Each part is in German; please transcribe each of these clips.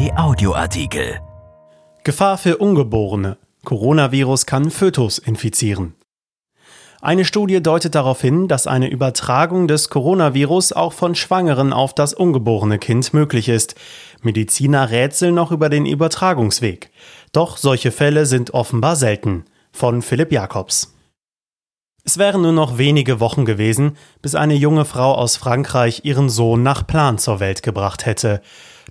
Kai Audioartikel. Gefahr für Ungeborene. Coronavirus kann Fötus infizieren. Eine Studie deutet darauf hin, dass eine Übertragung des Coronavirus auch von Schwangeren auf das ungeborene Kind möglich ist. Mediziner rätseln noch über den Übertragungsweg. Doch solche Fälle sind offenbar selten. Von Philipp Jacobs. Es wären nur noch wenige Wochen gewesen, bis eine junge Frau aus Frankreich ihren Sohn nach Plan zur Welt gebracht hätte.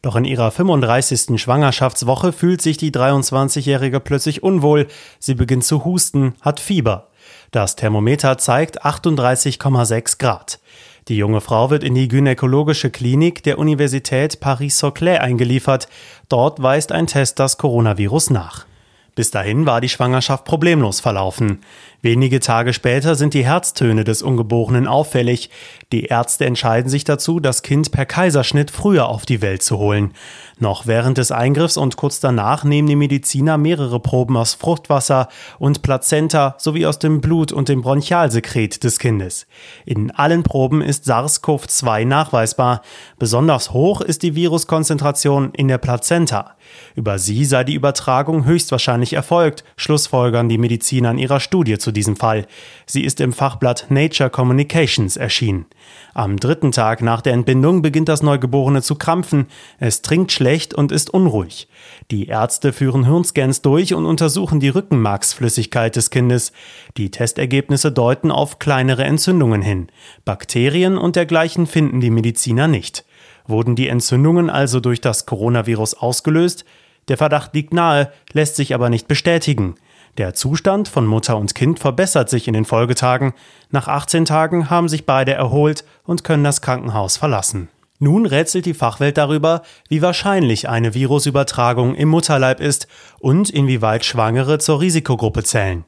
Doch in ihrer 35. Schwangerschaftswoche fühlt sich die 23-Jährige plötzlich unwohl. Sie beginnt zu husten, hat Fieber. Das Thermometer zeigt 38,6 Grad. Die junge Frau wird in die gynäkologische Klinik der Universität Paris-Soclais eingeliefert. Dort weist ein Test das Coronavirus nach. Bis dahin war die Schwangerschaft problemlos verlaufen. Wenige Tage später sind die Herztöne des Ungeborenen auffällig. Die Ärzte entscheiden sich dazu, das Kind per Kaiserschnitt früher auf die Welt zu holen. Noch während des Eingriffs und kurz danach nehmen die Mediziner mehrere Proben aus Fruchtwasser und Plazenta sowie aus dem Blut und dem Bronchialsekret des Kindes. In allen Proben ist SARS-CoV-2 nachweisbar. Besonders hoch ist die Viruskonzentration in der Plazenta. Über sie sei die Übertragung höchstwahrscheinlich erfolgt, schlussfolgern die Mediziner in ihrer Studie zu diesem Fall. Sie ist im Fachblatt Nature Communications erschienen. Am dritten Tag nach der Entbindung beginnt das Neugeborene zu krampfen, es trinkt schlecht und ist unruhig. Die Ärzte führen Hirnscans durch und untersuchen die Rückenmarksflüssigkeit des Kindes. Die Testergebnisse deuten auf kleinere Entzündungen hin. Bakterien und dergleichen finden die Mediziner nicht. Wurden die Entzündungen also durch das Coronavirus ausgelöst? Der Verdacht liegt nahe, lässt sich aber nicht bestätigen. Der Zustand von Mutter und Kind verbessert sich in den Folgetagen. Nach 18 Tagen haben sich beide erholt und können das Krankenhaus verlassen. Nun rätselt die Fachwelt darüber, wie wahrscheinlich eine Virusübertragung im Mutterleib ist und inwieweit Schwangere zur Risikogruppe zählen.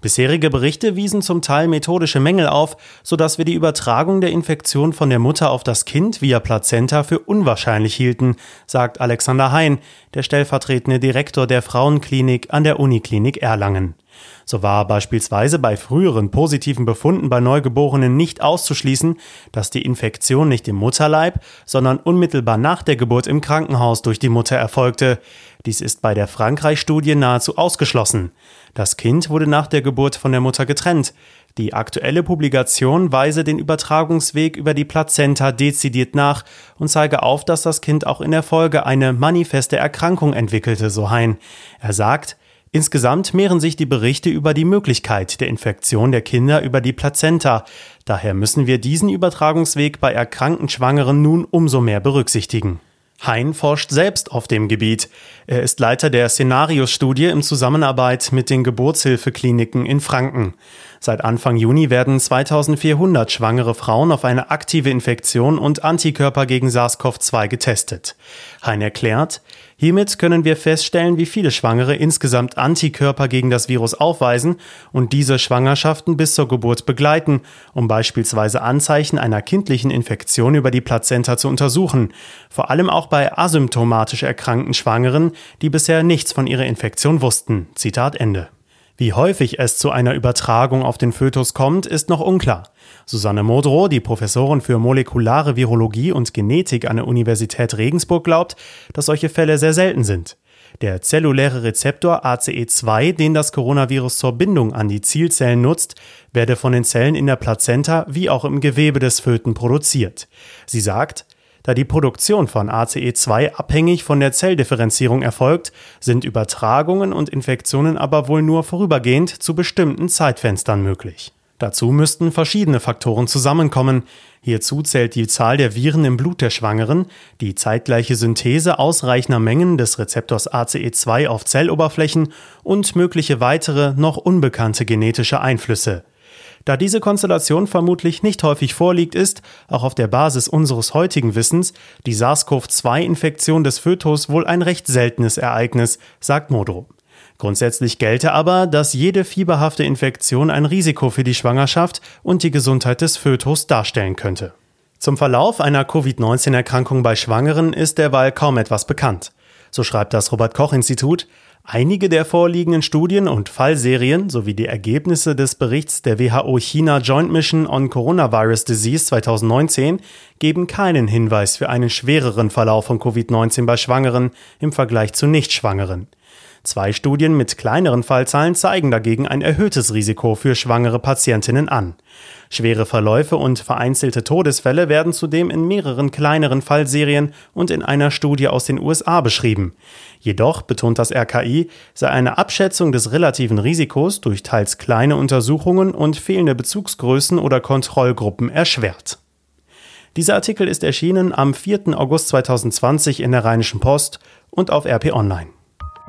Bisherige Berichte wiesen zum Teil methodische Mängel auf, sodass wir die Übertragung der Infektion von der Mutter auf das Kind via Plazenta für unwahrscheinlich hielten, sagt Alexander Hein, der stellvertretende Direktor der Frauenklinik an der Uniklinik Erlangen. So war beispielsweise bei früheren positiven Befunden bei Neugeborenen nicht auszuschließen, dass die Infektion nicht im Mutterleib, sondern unmittelbar nach der Geburt im Krankenhaus durch die Mutter erfolgte. Dies ist bei der Frankreich-Studie nahezu ausgeschlossen. Das Kind wurde nach der Geburt von der Mutter getrennt. Die aktuelle Publikation weise den Übertragungsweg über die Plazenta dezidiert nach und zeige auf, dass das Kind auch in der Folge eine manifeste Erkrankung entwickelte, so Hein. Er sagt, Insgesamt mehren sich die Berichte über die Möglichkeit der Infektion der Kinder über die Plazenta. Daher müssen wir diesen Übertragungsweg bei erkrankten Schwangeren nun umso mehr berücksichtigen. Hein forscht selbst auf dem Gebiet. Er ist Leiter der Szenarios-Studie in Zusammenarbeit mit den Geburtshilfekliniken in Franken. Seit Anfang Juni werden 2400 schwangere Frauen auf eine aktive Infektion und Antikörper gegen SARS-CoV-2 getestet. Hein erklärt, hiermit können wir feststellen, wie viele Schwangere insgesamt Antikörper gegen das Virus aufweisen und diese Schwangerschaften bis zur Geburt begleiten, um beispielsweise Anzeichen einer kindlichen Infektion über die Plazenta zu untersuchen, vor allem auch bei asymptomatisch erkrankten Schwangeren, die bisher nichts von ihrer Infektion wussten. Zitat Ende. Wie häufig es zu einer Übertragung auf den Fötus kommt, ist noch unklar. Susanne Modrow, die Professorin für molekulare Virologie und Genetik an der Universität Regensburg, glaubt, dass solche Fälle sehr selten sind. Der zelluläre Rezeptor ACE2, den das Coronavirus zur Bindung an die Zielzellen nutzt, werde von den Zellen in der Plazenta wie auch im Gewebe des Föten produziert. Sie sagt, da die Produktion von ACE2 abhängig von der Zelldifferenzierung erfolgt, sind Übertragungen und Infektionen aber wohl nur vorübergehend zu bestimmten Zeitfenstern möglich. Dazu müssten verschiedene Faktoren zusammenkommen. Hierzu zählt die Zahl der Viren im Blut der Schwangeren, die zeitgleiche Synthese ausreichender Mengen des Rezeptors ACE2 auf Zelloberflächen und mögliche weitere, noch unbekannte genetische Einflüsse. Da diese Konstellation vermutlich nicht häufig vorliegt, ist, auch auf der Basis unseres heutigen Wissens, die SARS-CoV-2-Infektion des Fötus wohl ein recht seltenes Ereignis, sagt Modrow. Grundsätzlich gelte aber, dass jede fieberhafte Infektion ein Risiko für die Schwangerschaft und die Gesundheit des Fötus darstellen könnte. Zum Verlauf einer Covid-19-Erkrankung bei Schwangeren ist derweil kaum etwas bekannt. So schreibt das Robert Koch Institut, Einige der vorliegenden Studien und Fallserien sowie die Ergebnisse des Berichts der WHO China Joint Mission on Coronavirus Disease 2019 geben keinen Hinweis für einen schwereren Verlauf von Covid-19 bei Schwangeren im Vergleich zu Nichtschwangeren. Zwei Studien mit kleineren Fallzahlen zeigen dagegen ein erhöhtes Risiko für schwangere Patientinnen an. Schwere Verläufe und vereinzelte Todesfälle werden zudem in mehreren kleineren Fallserien und in einer Studie aus den USA beschrieben. Jedoch, betont das RKI, sei eine Abschätzung des relativen Risikos durch teils kleine Untersuchungen und fehlende Bezugsgrößen oder Kontrollgruppen erschwert. Dieser Artikel ist erschienen am 4. August 2020 in der Rheinischen Post und auf RP Online.